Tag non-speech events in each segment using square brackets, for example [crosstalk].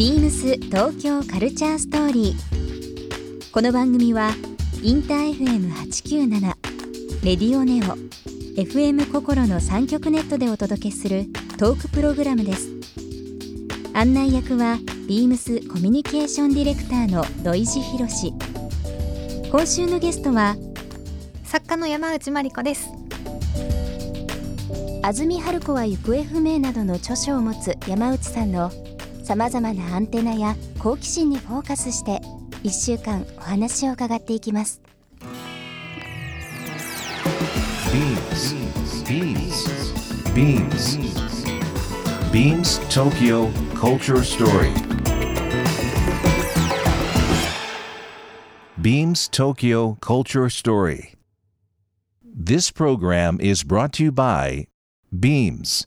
ビームス東京カルチャーストーリー。この番組はインター FM897 レディオネオ FM 心の三極ネットでお届けするトークプログラムです。案内役はビームスコミュニケーションディレクターの土井博志。今週のゲストは作家の山内真理子です安住春子は行方不明などの著書を持つ山内さんのさまざまなアンテナや好奇心にフォーカスして1週間お話を伺っていきます BeamsBeamsBeamsTokyo Culture Story Beams Tokyo Culture Story This program is brought to you by Beams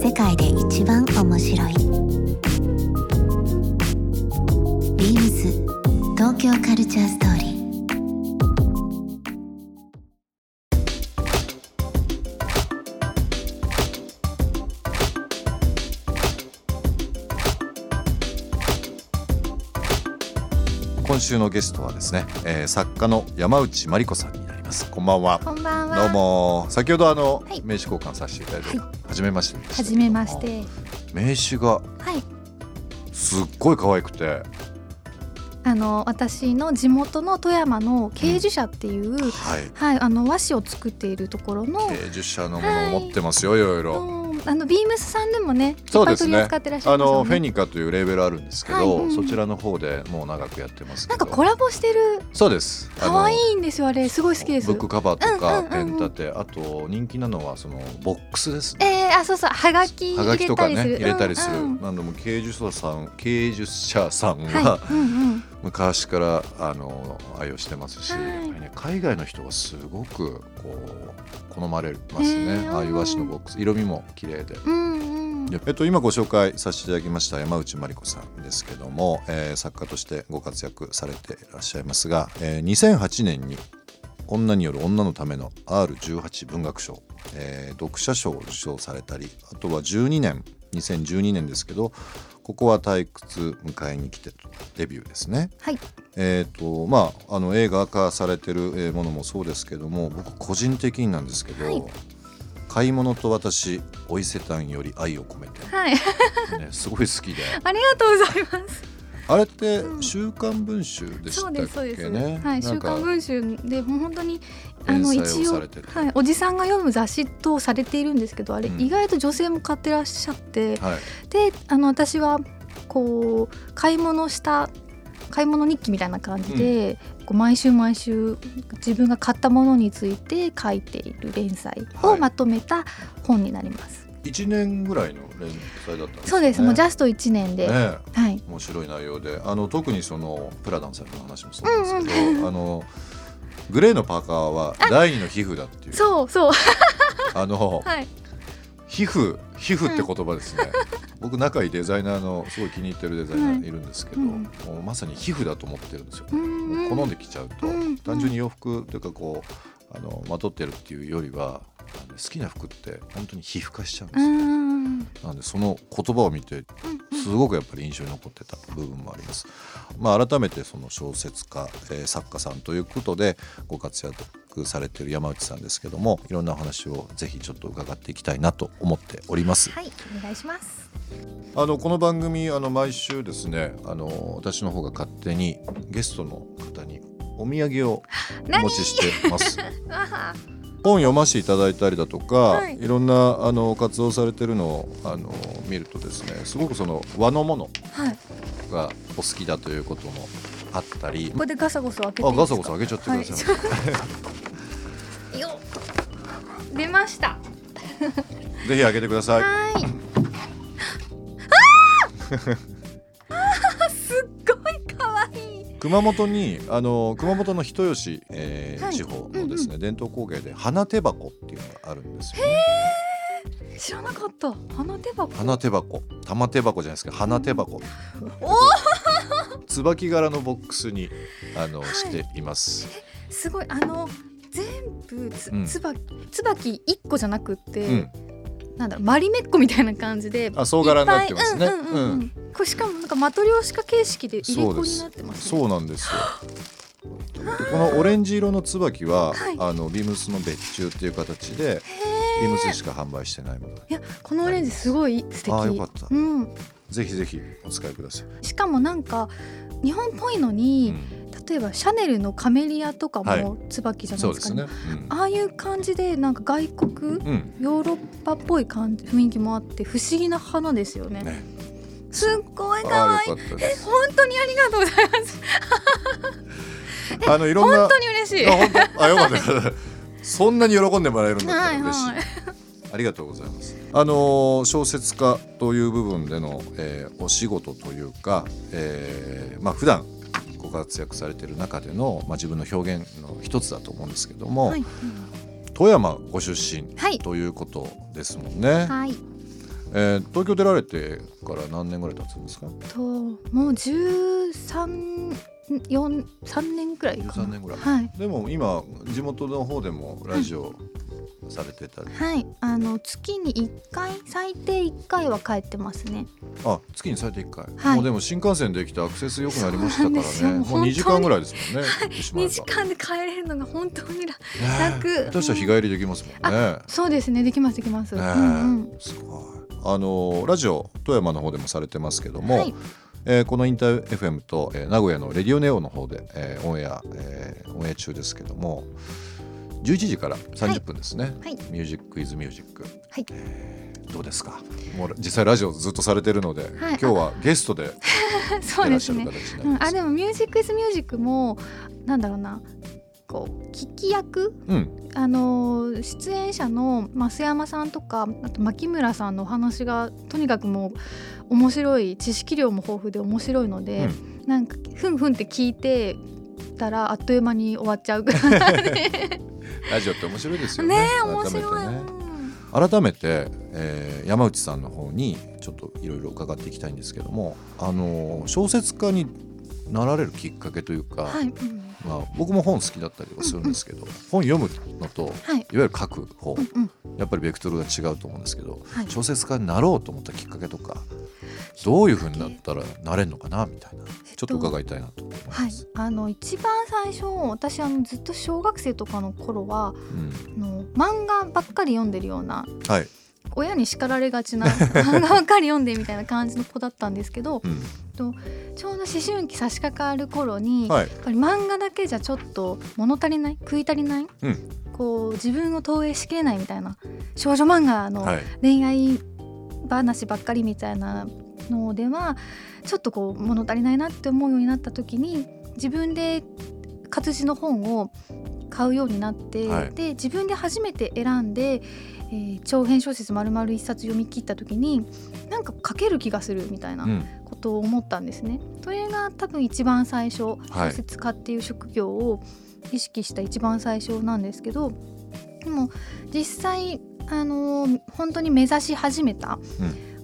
世界で一番面白い。ビームス東京カルチャーストーリー。今週のゲストはですね、えー作家の山内真理子さんにます。こんばんは。こんばんは。どうも。先ほどあの、はい。名刺交換させていただいて、は初めましてでしたはじめまして。名刺がはい。すっごい可愛くて。あの私の地元の富山の慶樹社っていう、はい。はいあの和紙を作っているところの、芸術者のものを持ってますよ、いろいろ。うんあのビームスさんでもねそうですね。あのフェニカというレーベルあるんですけど、はい。うん。そちらの方でもう長くやってますなんかコラボしてる。そうです。可愛いんですよあれ。すごい好きです。ブックカバーとか、ペン立て。あと人気なのはそのボックスですね。えー、あそうそう。はがきはがきとかね入れたりする、うん。うん。なんでも芸術者さん芸術者さんは、はい、うんうん、昔からあの愛用してますし、ね海外の人がすごくこう好まれますへねー。ああいう和紙のボックス。色味も綺麗で。えっと、今ご紹介させていただきました山内真理子さんですけども、えー作家としてご活躍されていらっしゃいますが、えー2008年に女による女のための R18 文学賞、えー読者賞を受賞されたりあとは12年2012年ですけどここは退屈迎えに来てとデビューですね。はい。えーとまあ、あの映画化されてるえーものもそうですけども僕個人的になんですけど「はい。買い物と私お伊勢丹より愛を込めて」はい。ね、[laughs] すごい好きで。ありがとうございます。あれってうん「週刊文春」でしたそうっですそうです。けねはい、週刊文春で本当にあの一応はいおじさんが読む雑誌とされているんですけど、あれ、うん。意外と女性も買ってらっしゃって、はい。であの私はこう買い物した買い物日記みたいな感じで、こう毎週毎週自分が買ったものについて書いている連載をはい。まとめた本になります。1年ぐらいの連載だったんですそうです、もうジャススト1年で、ねはい。面白い内容で。あの特にそのプラダンさんの話もそうなんですけど、あのグレーのパーカーは第二の皮膚だっていう。そうそう。あの [laughs] はい。皮膚皮膚って言葉ですね、僕仲いいデザイナーのすごい気に入ってるデザイナーい。るんですけど、うんもうまさに皮膚だと思ってるんですよ、うん。もう好んできちゃうと、うん単純に洋服というかこうあのまとってるっていうよりは好きな服って本当に皮膚化しちゃうんでうすよ、ん。なんでその言葉を見てすごくやっぱり印象に残ってた部分もあります。まあ、改めてその小説家、えー作家さんということでご活躍されている山内さんですけどもいろんなお話をぜひちょっと伺っていきたいなと思っております。はいお願いしますあのこの番組あの毎週ですねあの私の方が勝手にゲストの方にお土産を [laughs] お持ちしてます。あ本読ませていただいたりだとか、はい。い、ろんなあの活動されてるのをあの見るとですねすごくその和のものはい。がお好きだということもあったり。ここでガサゴソ開けていあガサゴソ開けちゃってください、はい。[laughs] よっ。出ました。[laughs] ぜひ開けてください。はい。[laughs] す熊本にあの熊本の人吉、えーはい。地方のですね、伝統工芸で花手箱っていうのがあるんですよね。知らなかった。花手箱。花手箱。玉手箱じゃないですか花手箱。お [laughs] 椿柄のボックスにあの、い。しています。すごい。あの全部つ、うん。つば椿一個じゃなくって、うん、なんだろうマリメッコみたいな感じであ総柄になってますね。うんうんうんうん。これしかもなんかマトリョーシカ形式で入れ子になってますね。そうなんです。よ。でこのオレンジ色の椿は、はい。あのビームスの別注っていう形でビームスでしか販売してないもの。でいやこのオレンジすごい素敵。あーよかった。うん、ぜひぜひお使いください。しかもなんか日本っぽいのうに、ん、例えばシャネルのカメリアとかはい。も椿じゃないでかね,、そうですすね。ああいう感じでなんか外国うん、うんヨーロッパっぽい感じ雰囲気もあって不思議な花ですよね。ね。すっごい可あ愛い。ーよかったです。本当にありがとうございます。[laughs] あのいろんな本当に嬉しい。あよかった。そんなに喜んでもらえるんだったはい。ら嬉しい。はい。ありがとうございます。あのー小説家という部分での、えーお仕事というか、えーまあ普段ご活躍されている中での、まあ、自分の表現の一つだと思うんですけども、はい。富山ご出身はい。ということですもんね、はい。えー東京出られてから何年ぐらい経つんですか？ともう13 4 3年くらいかな。13年ぐらい。はい。でも今地元の方でもラジオされてたり、はい。あの月に1回最低1回は帰ってますね。あ月に最低1回、はい。もうでも新幹線できてアクセス良くなりましたからね。もう2時間ぐらいですもんね言ってしまえば2時間で帰れるのが本当に楽ね楽下手したら日帰りできますもんね。そうですね。できますできます、うんすごいあのラジオ富山の方でもされてますけども、はい。えーこのインター FM と、えー名古屋のレディオネオの方で、えーオンエア、えーオンエア中ですけども11時から30分ですね、はい。ミュージックイズミュージック、はい。えーどうですか？もう実際ラジオずっとされてるので、はい。今日はゲストで [laughs] そいうですね。うん、あでも「ミュージック・イズ・ミュージックもなんだろうな。こう聞き役？うん。あのー出演者の増山さんとかあと牧村さんのお話がとにかくもう面白い知識量も豊富で面白いので、なんかふんふんって聞いてたらあっという間に終わっちゃう。ぐらい [laughs] ラジオって面白いですよね。ねえ改めて面白い、改めて、えー山内さんの方にちょっといろいろ伺っていきたいんですけどもあの小説家になられるきっかけというか、はい、うんまあ、僕も本好きだったりはするんですけど、本読むのとはい。いわゆる書く方うんうんやっぱりベクトルが違うと思うんですけどはい。小説家になろうと思ったきっかけとかどういうふうになったらなれるのかなみたいなちょっと伺いたいなと思いまはい。す。、あの一番最初私あのずっと小学生とかの頃はうん。あの漫画ばっかり読んでるようなはい、親に叱られがちな [laughs] 漫画ばっかり読んでみたいな感じの子だったんですけどうん。ちょうど思春期差し掛かる頃に、はい。やっぱり漫画だけじゃちょっと物足りない食い足りない、うんこう自分を投影しきれないみたいな少女漫画のはい。恋愛話ばっかりみたいなのではちょっとこう物足りないなって思うようになった時に自分で活字の本を買うようになって、はい。で自分で初めて選んで、えー長編小説丸々一冊読み切った時になんか書ける気がするみたいなうん。ことを思ったんですね。それが多分一番最初はい。小説家っていう職業を意識した一番最初なんですけどでも実際あのー本当に目指し始めた、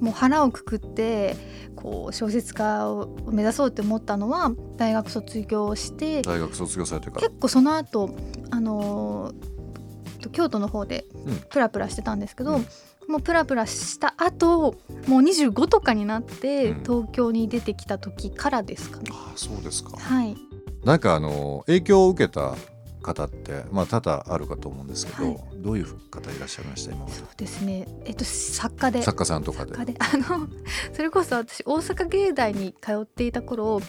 もう腹をくくってこう小説家を目指そうって思ったのは大学卒業して大学卒業されてから。結構その後あのー京都の方でうん。プラプラしてたんですけど、うん。もうプラプラした後もう25とかになってうん。東京に出てきた時からですかね。あそうですか。はい、なんかあの影響を受けた方ってまあ多々あるかと思うんですけど、はい。どういう方いらっしゃいました今そうですね。えっと作家で。作家さんとかで。あのそれこそ私大阪芸大に通っていた頃、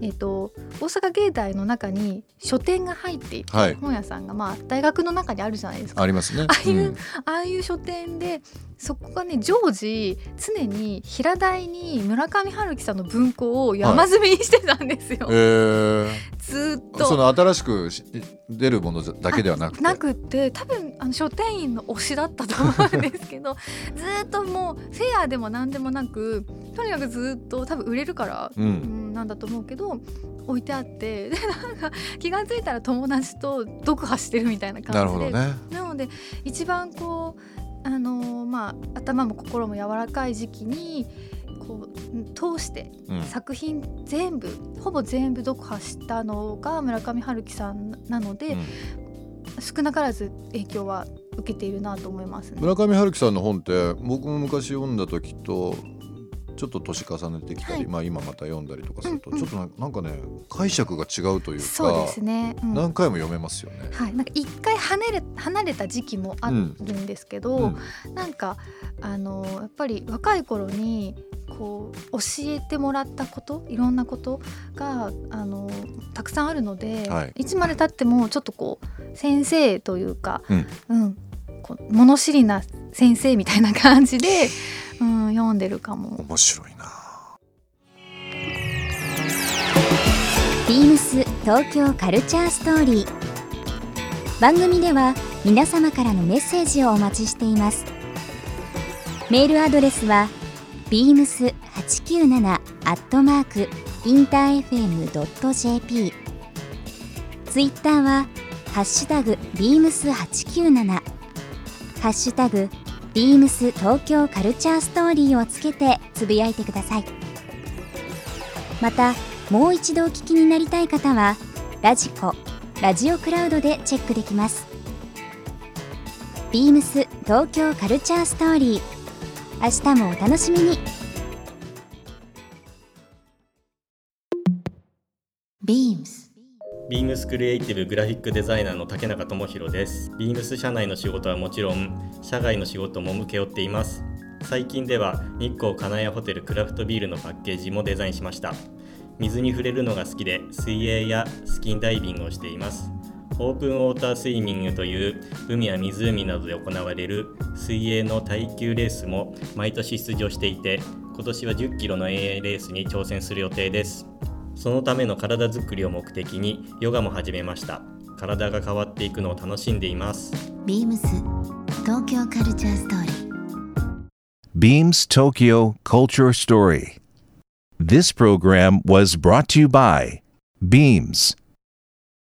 えっと大阪芸大の中に書店が入っていて、はい。本屋さんがまあ大学の中にあるじゃないですか。ありますね。[laughs] ああいうん。ああいう書店でそこがね常時常に平台に村上春樹さんの文庫を山積みにしてたんですよ、えー。ずーっと。その新しくし出るものだけではなくて？なくって多分あの書店員の推しだったと思うんですけど [laughs] ずーっともうフェアでも何でもなくとにかくずっと多分売れるから、ううんん、なんだと思うけど置いてあって [laughs] でなんか気が付いたら友達と読破してるみたいな感じで。ほどね。なので一番こうあのーまあ頭も心も柔らかい時期にこううん通してうん。作品全部ほぼ全部読破したのが村上春樹さんなので、うん。少なからず影響は受けているなと思いますね。村上春樹さんの本って僕も昔読んだ時とちょっと年重ねてきたり、はい。まあ今また読んだりとかすると、うんうん。ちょっとなんかね解釈が違うというかそうですね、うん。何回も読めますよね。はい、なんか一回離れ離れた時期もあるんですけど、うん。なんかあのやっぱり若い頃にこう教えてもらったこといろんなことがあのたくさんあるので、はい。い、つまでたってもちょっとこう先生というか、うん。うん。こう物知りな先生みたいな感じで、うん、読んでるかも。面白いな。ビームス東京カルチャーストーリー番組では皆様からのメッセージをお待ちしていますメールアドレスは beams897 アットマークインター FM.jp ツイッターはハッシュタグ beams897 ハッシュタグ beams 東京カルチャーストーリーをつけてつぶやいてください。またもう一度お聞きになりたい方はラジコラジオクラウドでチェックできます。ビームス東京カルチャーストーリー明日もお楽しみに。ビームスビームスクリエイティブグラフィックデザイナーの竹中智博です。ビームス社内の仕事はもちろん、社外の仕事も請け負っています。最近では日光金谷ホテルクラフトビールのパッケージもデザインしました。水に触れるのが好きで、水泳やスキンダイビングをしています。オープンウォータースイミングという海や湖などで行われる水泳の耐久レースも毎年出場していて、今年は10キロの遠泳レースに挑戦する予定です。そのための体づくりを目的にヨガも始めました体が変わっていくのを楽しんでいますビームス東京カルチャーストーリー Beams Tokyo Culture Story. This program was brought to you by Beams.